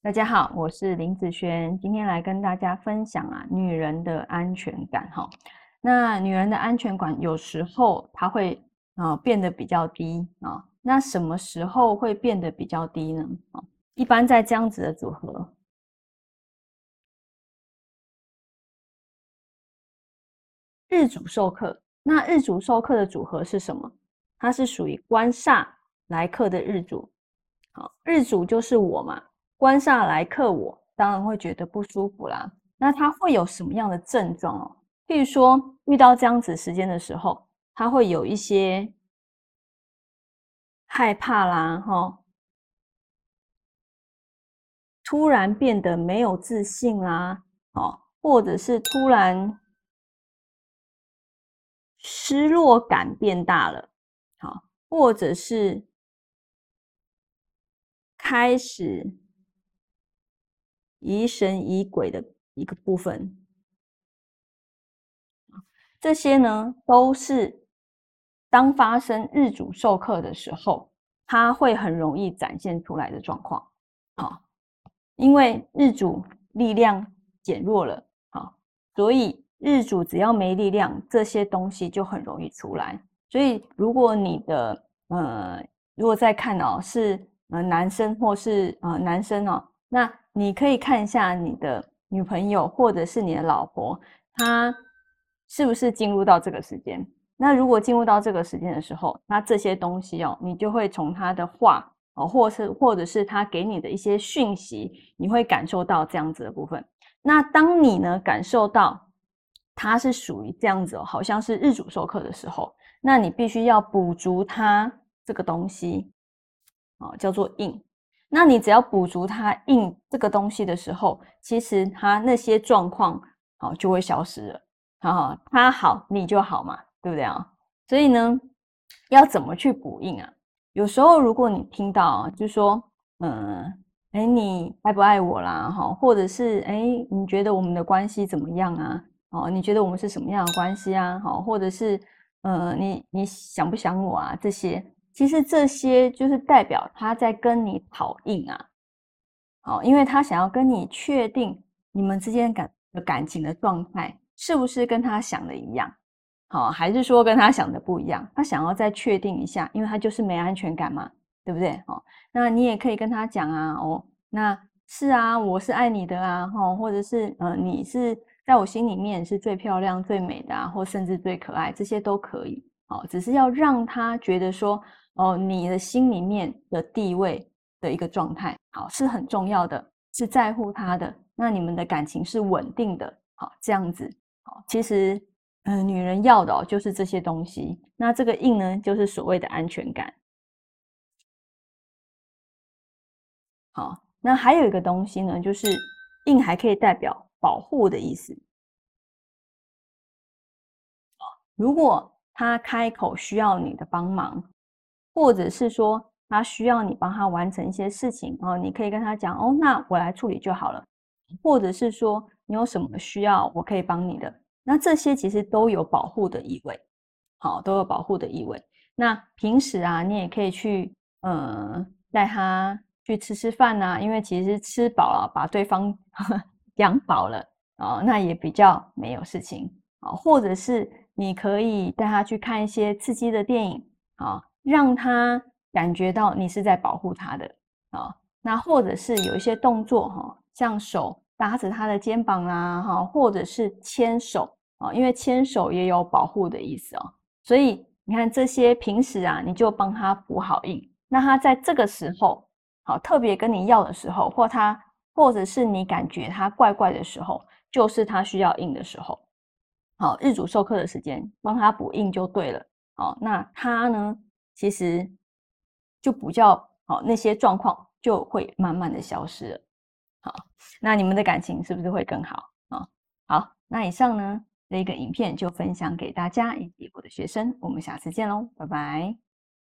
大家好，我是林子轩，今天来跟大家分享啊，女人的安全感哈。那女人的安全感有时候它会啊变得比较低啊，那什么时候会变得比较低呢？啊，一般在这样子的组合，日主受克，那日主受克的组合是什么？它是属于官煞来克的日主，好，日主就是我嘛。官煞来克我，当然会觉得不舒服啦。那他会有什么样的症状哦？譬如说，遇到这样子时间的时候，他会有一些害怕啦，哈，突然变得没有自信啦，哦，或者是突然失落感变大了，好，或者是开始。疑神疑鬼的一个部分，这些呢都是当发生日主授课的时候，它会很容易展现出来的状况。好，因为日主力量减弱了，好，所以日主只要没力量，这些东西就很容易出来。所以如果你的呃，如果在看哦，是呃男生或是呃男生哦，那。你可以看一下你的女朋友或者是你的老婆，她是不是进入到这个时间？那如果进入到这个时间的时候，那这些东西哦，你就会从她的话哦，或是或者是她给你的一些讯息，你会感受到这样子的部分。那当你呢感受到他是属于这样子哦，好像是日主授课的时候，那你必须要补足他这个东西哦，叫做应。那你只要补足它印这个东西的时候，其实它那些状况好就会消失了。好，它好你就好嘛，对不对啊？所以呢，要怎么去补印啊？有时候如果你听到就说，嗯，哎，你爱不爱我啦？哈，或者是哎，你觉得我们的关系怎么样啊？哦，你觉得我们是什么样的关系啊？好，或者是，呃，你你想不想我啊？这些。其实这些就是代表他在跟你讨硬啊，好，因为他想要跟你确定你们之间感感情的状态是不是跟他想的一样，好，还是说跟他想的不一样？他想要再确定一下，因为他就是没安全感嘛，对不对？哦，那你也可以跟他讲啊，哦，那是啊，我是爱你的啊，哈，或者是呃，你是在我心里面是最漂亮、最美的啊，或甚至最可爱，这些都可以，哦，只是要让他觉得说。哦，你的心里面的地位的一个状态，好是很重要的，是在乎他的。那你们的感情是稳定的，好这样子，好，其实，嗯，女人要的就是这些东西。那这个印呢，就是所谓的安全感。好，那还有一个东西呢，就是印还可以代表保护的意思。如果他开口需要你的帮忙。或者是说他需要你帮他完成一些事情哦，你可以跟他讲哦，那我来处理就好了。或者是说你有什么需要，我可以帮你的。那这些其实都有保护的意味，好，都有保护的意味。那平时啊，你也可以去呃带他去吃吃饭呐，因为其实吃饱了，把对方 养饱了啊，那也比较没有事情啊。或者是你可以带他去看一些刺激的电影啊。让他感觉到你是在保护他的啊，那或者是有一些动作哈，像手搭着他的肩膀啦哈，或者是牵手啊，因为牵手也有保护的意思哦。所以你看这些平时啊，你就帮他补好印，那他在这个时候好特别跟你要的时候，或他或者是你感觉他怪怪的时候，就是他需要印的时候，好日主授课的时间，帮他补印就对了。好，那他呢？其实就比较好，那些状况就会慢慢的消失了。好，那你们的感情是不是会更好啊？好，那以上呢这个影片就分享给大家以及我的学生，我们下次见喽，拜拜。